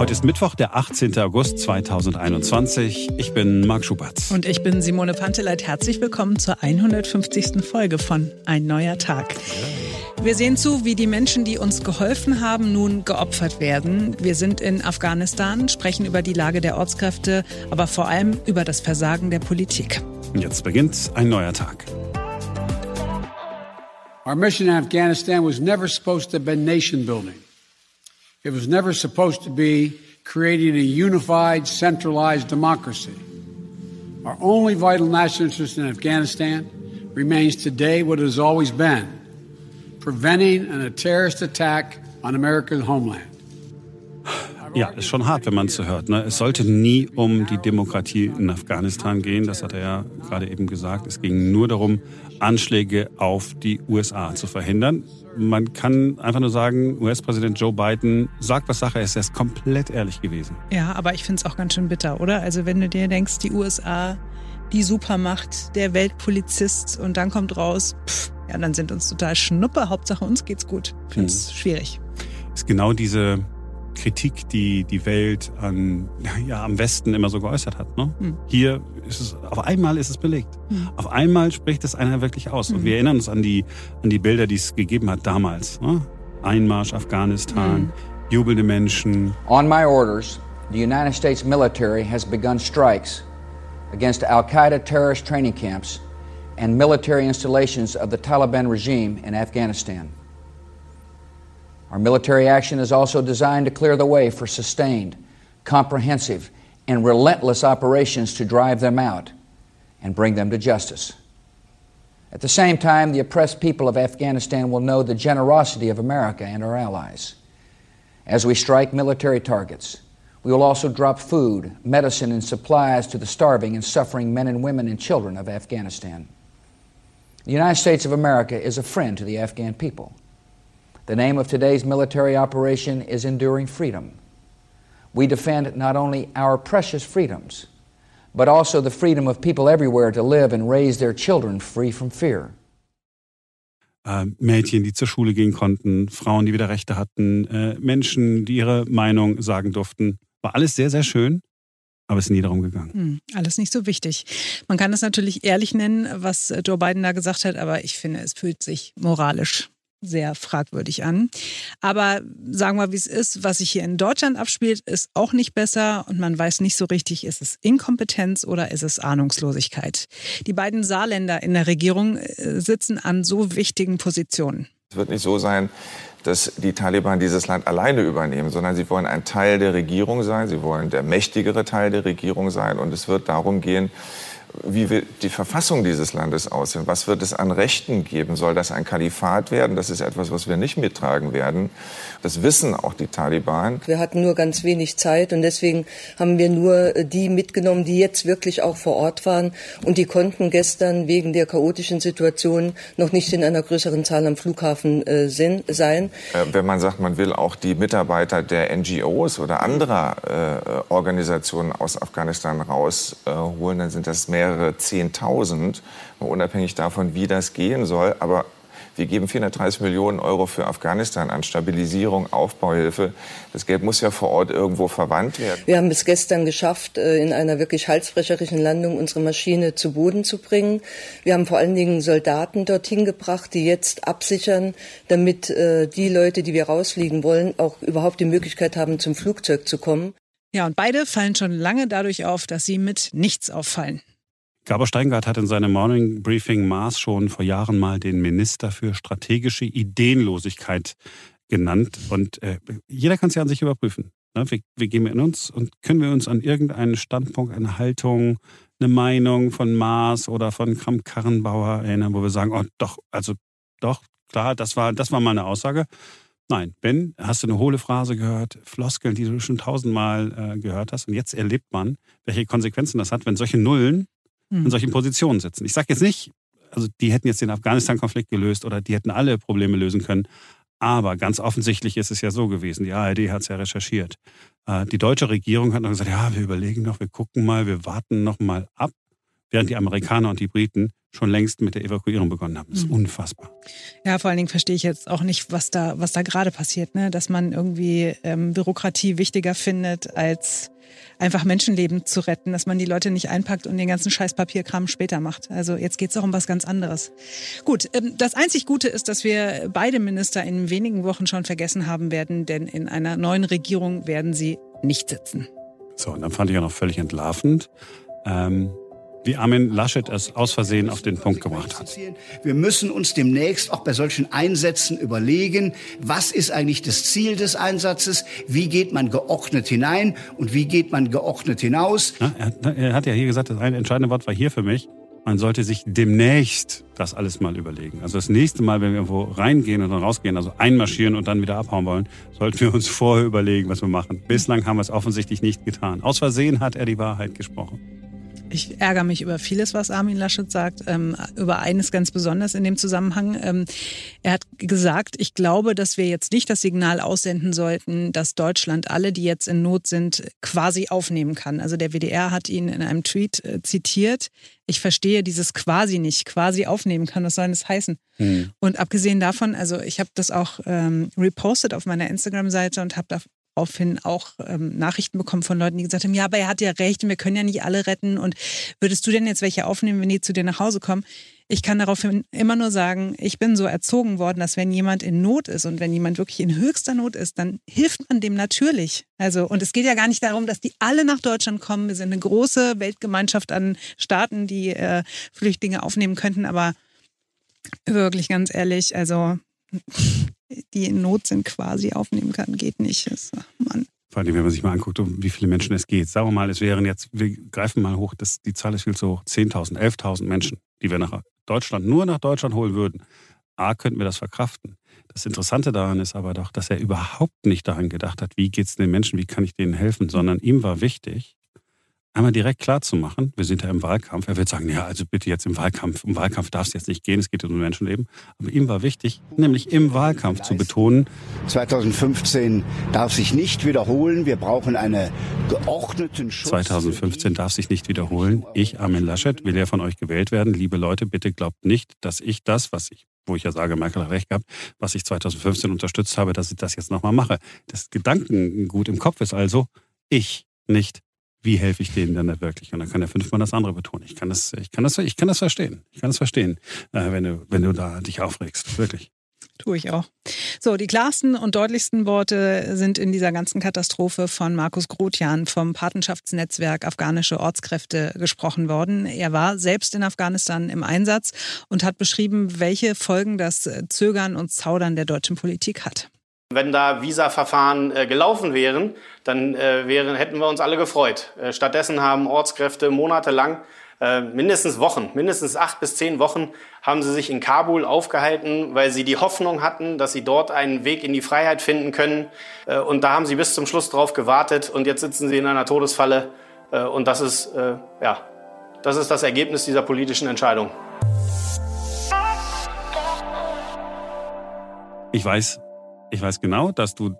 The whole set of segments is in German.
Heute ist Mittwoch, der 18. August 2021. Ich bin Marc Schubert. Und ich bin Simone Panteleit. Herzlich willkommen zur 150. Folge von Ein neuer Tag. Wir sehen zu, wie die Menschen, die uns geholfen haben, nun geopfert werden. Wir sind in Afghanistan, sprechen über die Lage der Ortskräfte, aber vor allem über das Versagen der Politik. Jetzt beginnt ein neuer Tag. Our mission in Afghanistan was never supposed to have been nation building. It was never supposed to be creating a unified, centralized democracy. Our only vital national interest in Afghanistan remains today what it has always been preventing a terrorist attack on America's homeland. Ja, ist schon hart, wenn man es so hört. Ne? Es sollte nie um die Demokratie in Afghanistan gehen, das hat er ja gerade eben gesagt. Es ging nur darum, Anschläge auf die USA zu verhindern. Man kann einfach nur sagen, US-Präsident Joe Biden sagt, was Sache ist. Er ist komplett ehrlich gewesen. Ja, aber ich finde es auch ganz schön bitter, oder? Also wenn du dir denkst, die USA, die Supermacht, der Weltpolizist und dann kommt raus, pff, ja, dann sind uns total Schnuppe. Hauptsache uns geht's gut. Ich finde es hm. schwierig. Ist genau diese Kritik, die die Welt an, ja, am Westen immer so geäußert hat. Ne? Mhm. Hier ist es, auf einmal ist es belegt. Mhm. Auf einmal spricht es einer wirklich aus. Mhm. Und wir erinnern uns an die, an die Bilder, die es gegeben hat damals. Ne? Einmarsch Afghanistan, hm. jubelnde Menschen. On my orders, the United States military has begun strikes against Al-Qaeda terrorist training camps and military installations of the Taliban regime in Afghanistan. Our military action is also designed to clear the way for sustained, comprehensive, and relentless operations to drive them out and bring them to justice. At the same time, the oppressed people of Afghanistan will know the generosity of America and our allies. As we strike military targets, we will also drop food, medicine, and supplies to the starving and suffering men and women and children of Afghanistan. The United States of America is a friend to the Afghan people. The name of today's military operation is Enduring Freedom. We defend not only our precious freedoms, but also the freedom of people everywhere to live and raise their children free from fear. Äh, Mädchen, die zur Schule gehen konnten, Frauen, die wieder Rechte hatten, äh, Menschen, die ihre Meinung sagen durften. War alles sehr, sehr schön. Aber es ist nie darum gegangen. Hm, alles nicht so wichtig. Man kann es natürlich ehrlich nennen, was Joe Biden da gesagt hat, aber ich finde, es fühlt sich moralisch sehr fragwürdig an. Aber sagen wir, wie es ist, was sich hier in Deutschland abspielt, ist auch nicht besser und man weiß nicht so richtig, ist es Inkompetenz oder ist es Ahnungslosigkeit. Die beiden Saarländer in der Regierung äh, sitzen an so wichtigen Positionen. Es wird nicht so sein, dass die Taliban dieses Land alleine übernehmen, sondern sie wollen ein Teil der Regierung sein, sie wollen der mächtigere Teil der Regierung sein und es wird darum gehen, wie wird die Verfassung dieses Landes aussehen? Was wird es an Rechten geben? Soll das ein Kalifat werden? Das ist etwas, was wir nicht mittragen werden. Das wissen auch die Taliban. Wir hatten nur ganz wenig Zeit und deswegen haben wir nur äh, die mitgenommen, die jetzt wirklich auch vor Ort waren. Und die konnten gestern wegen der chaotischen Situation noch nicht in einer größeren Zahl am Flughafen äh, sein. Äh, wenn man sagt, man will auch die Mitarbeiter der NGOs oder anderer äh, Organisationen aus Afghanistan rausholen, dann sind das mehr mehrere Zehntausend, unabhängig davon, wie das gehen soll. Aber wir geben 430 Millionen Euro für Afghanistan an Stabilisierung, Aufbauhilfe. Das Geld muss ja vor Ort irgendwo verwandt werden. Wir haben es gestern geschafft, äh, in einer wirklich halsbrecherischen Landung unsere Maschine zu Boden zu bringen. Wir haben vor allen Dingen Soldaten dorthin gebracht, die jetzt absichern, damit äh, die Leute, die wir rausfliegen wollen, auch überhaupt die Möglichkeit haben, zum Flugzeug zu kommen. Ja, und beide fallen schon lange dadurch auf, dass sie mit nichts auffallen. Gabor Steingart hat in seinem Morning Briefing Maas schon vor Jahren mal den Minister für strategische Ideenlosigkeit genannt. Und äh, jeder kann es ja an sich überprüfen. Ne? Wir, wir gehen in uns und können wir uns an irgendeinen Standpunkt, eine Haltung, eine Meinung von Maas oder von Kramp-Karrenbauer erinnern, wo wir sagen, oh doch, also doch, klar, das war, das war mal eine Aussage. Nein, Ben, hast du eine hohle Phrase gehört, Floskeln, die du schon tausendmal äh, gehört hast. Und jetzt erlebt man, welche Konsequenzen das hat, wenn solche Nullen in hm. solchen Positionen sitzen. Ich sage jetzt nicht, also die hätten jetzt den Afghanistan-Konflikt gelöst oder die hätten alle Probleme lösen können. Aber ganz offensichtlich ist es ja so gewesen. Die ARD hat es ja recherchiert. Äh, die deutsche Regierung hat noch gesagt, ja, wir überlegen noch, wir gucken mal, wir warten noch mal ab. während die Amerikaner und die Briten schon längst mit der Evakuierung begonnen haben. Das ist mhm. unfassbar. Ja, vor allen Dingen verstehe ich jetzt auch nicht, was da, was da gerade passiert, ne? dass man irgendwie ähm, Bürokratie wichtiger findet, als einfach Menschenleben zu retten, dass man die Leute nicht einpackt und den ganzen Scheißpapierkram später macht. Also jetzt geht es auch um was ganz anderes. Gut, ähm, das einzig Gute ist, dass wir beide Minister in wenigen Wochen schon vergessen haben werden, denn in einer neuen Regierung werden sie nicht sitzen. So, und dann fand ich ja noch völlig entlarvend. Ähm wie Armin Laschet es aus Versehen auf den Punkt gebracht hat. Wir müssen uns demnächst auch bei solchen Einsätzen überlegen, was ist eigentlich das Ziel des Einsatzes, wie geht man geordnet hinein und wie geht man geordnet hinaus. Ja, er, hat ja hier gesagt, das ein entscheidende Wort war hier für mich. Man sollte sich demnächst das alles mal überlegen. Also das nächste Mal, wenn wir irgendwo reingehen und dann rausgehen, also einmarschieren und dann wieder abhauen wollen, sollten wir uns vorher überlegen, was wir machen. Bislang haben wir es offensichtlich nicht getan. Aus Versehen hat er die Wahrheit gesprochen. Ich ärgere mich über vieles, was Armin Laschet sagt, ähm, über eines ganz besonders in dem Zusammenhang. Ähm, er hat gesagt, ich glaube, dass wir jetzt nicht das Signal aussenden sollten, dass Deutschland alle, die jetzt in Not sind, quasi aufnehmen kann. Also der WDR hat ihn in einem Tweet äh, zitiert. Ich verstehe dieses quasi nicht, quasi aufnehmen kann. Was soll das heißen? Mhm. Und abgesehen davon, also ich habe das auch ähm, repostet auf meiner Instagram-Seite und habe da daraufhin auch ähm, Nachrichten bekommen von Leuten, die gesagt haben, ja, aber er hat ja recht und wir können ja nicht alle retten und würdest du denn jetzt welche aufnehmen, wenn die zu dir nach Hause kommen? Ich kann daraufhin immer nur sagen, ich bin so erzogen worden, dass wenn jemand in Not ist und wenn jemand wirklich in höchster Not ist, dann hilft man dem natürlich. Also, und es geht ja gar nicht darum, dass die alle nach Deutschland kommen. Wir sind eine große Weltgemeinschaft an Staaten, die äh, Flüchtlinge aufnehmen könnten, aber wirklich ganz ehrlich, also die in Not sind, quasi aufnehmen kann. Geht nicht. Das, Mann. Vor allem, wenn man sich mal anguckt, um wie viele Menschen es geht. Sagen wir mal, es wären jetzt, wir greifen mal hoch, das, die Zahl ist viel zu hoch, 10.000, 11.000 Menschen, die wir nach Deutschland, nur nach Deutschland holen würden. A, könnten wir das verkraften. Das Interessante daran ist aber doch, dass er überhaupt nicht daran gedacht hat, wie geht es den Menschen, wie kann ich denen helfen, sondern ihm war wichtig, einmal direkt klar zu machen, wir sind ja im Wahlkampf. Er wird sagen, ja, also bitte jetzt im Wahlkampf. Im Wahlkampf darf es jetzt nicht gehen, es geht um Menschenleben. Aber ihm war wichtig, nämlich im Wahlkampf zu betonen. 2015 darf sich nicht wiederholen. Wir brauchen einen geordneten Schutz. 2015 darf sich nicht wiederholen. Ich, Armin Laschet, will ja von euch gewählt werden. Liebe Leute, bitte glaubt nicht, dass ich das, was ich wo ich ja sage, Merkel hat recht gehabt, was ich 2015 unterstützt habe, dass ich das jetzt nochmal mache. Das Gedankengut im Kopf ist also, ich, nicht wie helfe ich denen dann nicht wirklich? Und dann kann er fünfmal das andere betonen. Ich kann das, ich kann das, ich kann das verstehen. Ich kann das verstehen, äh, wenn du, wenn du da dich aufregst. Wirklich. Tue ich auch. So, die klarsten und deutlichsten Worte sind in dieser ganzen Katastrophe von Markus Grotjan vom Patenschaftsnetzwerk Afghanische Ortskräfte gesprochen worden. Er war selbst in Afghanistan im Einsatz und hat beschrieben, welche Folgen das Zögern und Zaudern der deutschen Politik hat. Wenn da Visa-Verfahren äh, gelaufen wären, dann äh, wären, hätten wir uns alle gefreut. Äh, stattdessen haben Ortskräfte monatelang, äh, mindestens Wochen, mindestens acht bis zehn Wochen, haben sie sich in Kabul aufgehalten, weil sie die Hoffnung hatten, dass sie dort einen Weg in die Freiheit finden können. Äh, und da haben sie bis zum Schluss drauf gewartet und jetzt sitzen sie in einer Todesfalle. Äh, und das ist, ja, das ist das Ergebnis dieser politischen Entscheidung. Ich weiß, ich weiß genau, dass du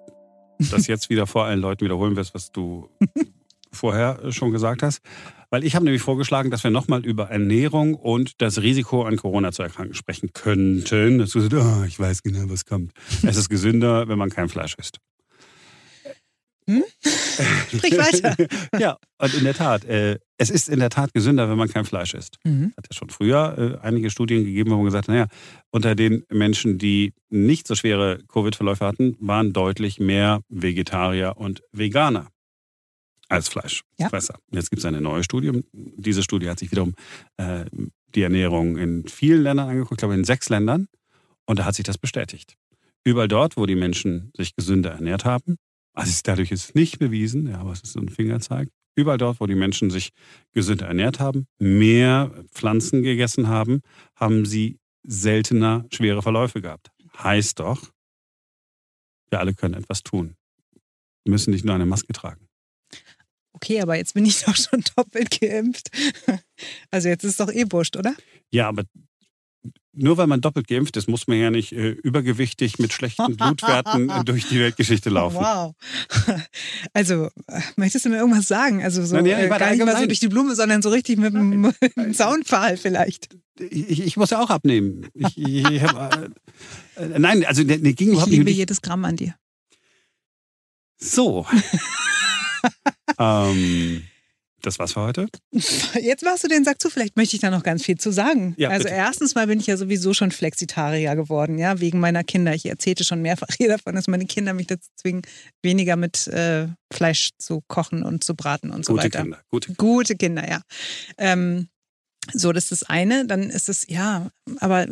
das jetzt wieder vor allen Leuten wiederholen wirst, was du vorher schon gesagt hast. Weil ich habe nämlich vorgeschlagen, dass wir nochmal über Ernährung und das Risiko an Corona zu erkranken sprechen könnten. Dass du sagst, oh, ich weiß genau, was kommt. Es ist gesünder, wenn man kein Fleisch isst. Hm? Sprich weiter. ja, und in der Tat, äh, es ist in der Tat gesünder, wenn man kein Fleisch isst. Mhm. Hat ja schon früher äh, einige Studien gegeben, wo man gesagt hat, naja, unter den Menschen, die nicht so schwere Covid-Verläufe hatten, waren deutlich mehr Vegetarier und Veganer als Fleisch. Ja. Besser. Jetzt gibt es eine neue Studie. Diese Studie hat sich wiederum äh, die Ernährung in vielen Ländern angeguckt, ich glaube in sechs Ländern. Und da hat sich das bestätigt. Überall dort, wo die Menschen sich gesünder ernährt haben, also dadurch ist es nicht bewiesen, ja, aber es ist so ein Fingerzeig. Überall dort, wo die Menschen sich gesünder ernährt haben, mehr Pflanzen gegessen haben, haben sie seltener schwere Verläufe gehabt. Heißt doch, wir alle können etwas tun. Wir müssen nicht nur eine Maske tragen. Okay, aber jetzt bin ich doch schon doppelt geimpft. Also jetzt ist doch eh wurscht, oder? Ja, aber nur weil man doppelt geimpft ist, muss man ja nicht äh, übergewichtig mit schlechten Blutwerten äh, durch die Weltgeschichte laufen. Wow. Also, möchtest du mir irgendwas sagen? Also so Nein, ja, ich äh, gar nicht mal so durch die Blume, sondern so richtig mit dem Zaunpfahl vielleicht. Ich, ich muss ja auch abnehmen. Ich, ich hab, äh, äh, nein, also der, der ging Ich überhaupt liebe nicht. jedes Gramm an dir. So. ähm, das war's für heute. Jetzt machst du den Sack zu, vielleicht möchte ich da noch ganz viel zu sagen. Ja, also bitte. erstens mal bin ich ja sowieso schon Flexitarier geworden, ja, wegen meiner Kinder. Ich erzählte schon mehrfach hier davon, dass meine Kinder mich dazu zwingen, weniger mit äh, Fleisch zu kochen und zu braten und so Gute weiter. Kinder. Gute Gute Kinder, ja. Ähm, so, das ist das eine. Dann ist es, ja, aber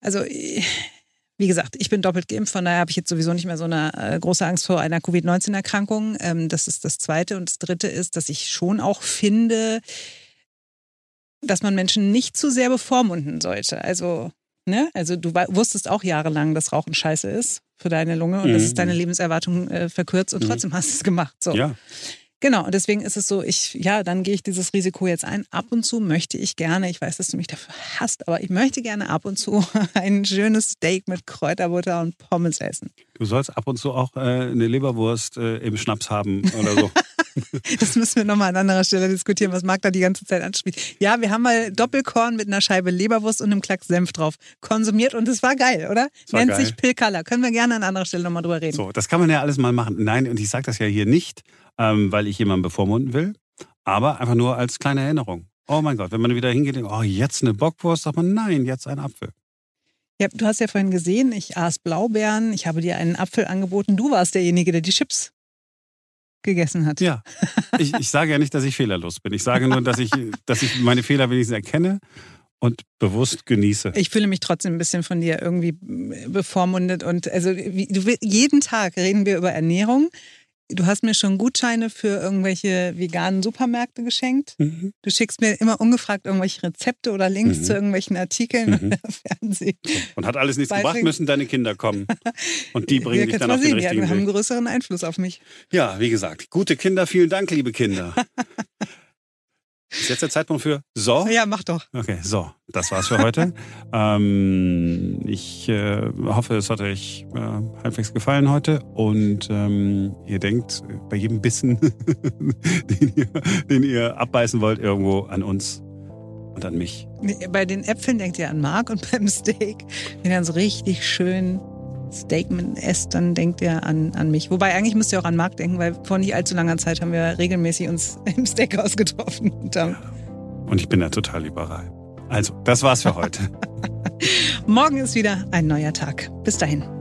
also äh, wie gesagt, ich bin doppelt geimpft, von daher habe ich jetzt sowieso nicht mehr so eine äh, große Angst vor einer Covid-19-Erkrankung. Ähm, das ist das Zweite. Und das Dritte ist, dass ich schon auch finde, dass man Menschen nicht zu sehr bevormunden sollte. Also, ne, also du wusstest auch jahrelang, dass Rauchen scheiße ist für deine Lunge und dass Mhm. es deine Lebenserwartung äh, verkürzt und Mhm. trotzdem hast du es gemacht. So. Ja. Genau, und deswegen ist es so, ich, ja, dann gehe ich dieses Risiko jetzt ein. Ab und zu möchte ich gerne, ich weiß, dass du mich dafür hasst, aber ich möchte gerne ab und zu ein schönes Steak mit Kräuterbutter und Pommes essen. Du sollst ab und zu auch äh, eine Leberwurst äh, im Schnaps haben oder so. Das müssen wir nochmal an anderer Stelle diskutieren, was Marc da die ganze Zeit anspielt. Ja, wir haben mal Doppelkorn mit einer Scheibe Leberwurst und einem Klacks Senf drauf konsumiert und es war geil, oder? War Nennt geil. sich Pilkala. Können wir gerne an anderer Stelle nochmal drüber reden. So, das kann man ja alles mal machen. Nein, und ich sage das ja hier nicht, ähm, weil ich jemanden bevormunden will, aber einfach nur als kleine Erinnerung. Oh mein Gott, wenn man wieder hingeht, oh, jetzt eine Bockwurst, sagt man, nein, jetzt ein Apfel. Ja, du hast ja vorhin gesehen, ich aß Blaubeeren, ich habe dir einen Apfel angeboten. Du warst derjenige, der die Chips gegessen hat. Ja, ich, ich sage ja nicht, dass ich fehlerlos bin. Ich sage nur, dass ich, dass ich meine Fehler wenigstens erkenne und bewusst genieße. Ich fühle mich trotzdem ein bisschen von dir irgendwie bevormundet und also wie, du, jeden Tag reden wir über Ernährung. Du hast mir schon Gutscheine für irgendwelche veganen Supermärkte geschenkt. Mhm. Du schickst mir immer ungefragt irgendwelche Rezepte oder Links Mhm. zu irgendwelchen Artikeln Mhm. oder Fernsehen. Und hat alles nichts Beiträge- gebracht, müssen deine Kinder kommen. Und die bringen dich dann auf den sehen, die richtigen haben einen größeren Einfluss auf mich. Ja, wie gesagt, gute Kinder, vielen Dank, liebe Kinder. Ist jetzt der Zeitpunkt für So? Ja, mach doch. Okay, so, das war's für heute. ähm, ich äh, hoffe, es hat euch äh, halbwegs gefallen heute und ähm, ihr denkt bei jedem Bissen, den, ihr, den ihr abbeißen wollt, irgendwo an uns und an mich. Bei den Äpfeln denkt ihr an Mark und beim Steak, dann so richtig schön Mit esst, dann denkt ihr an, an mich. Wobei eigentlich müsst ihr auch an Marc denken, weil vor nicht allzu langer Zeit haben wir regelmäßig uns im Steakhouse getroffen. Und haben Und ich bin da total liberal. Also, das war's für heute. Morgen ist wieder ein neuer Tag. Bis dahin.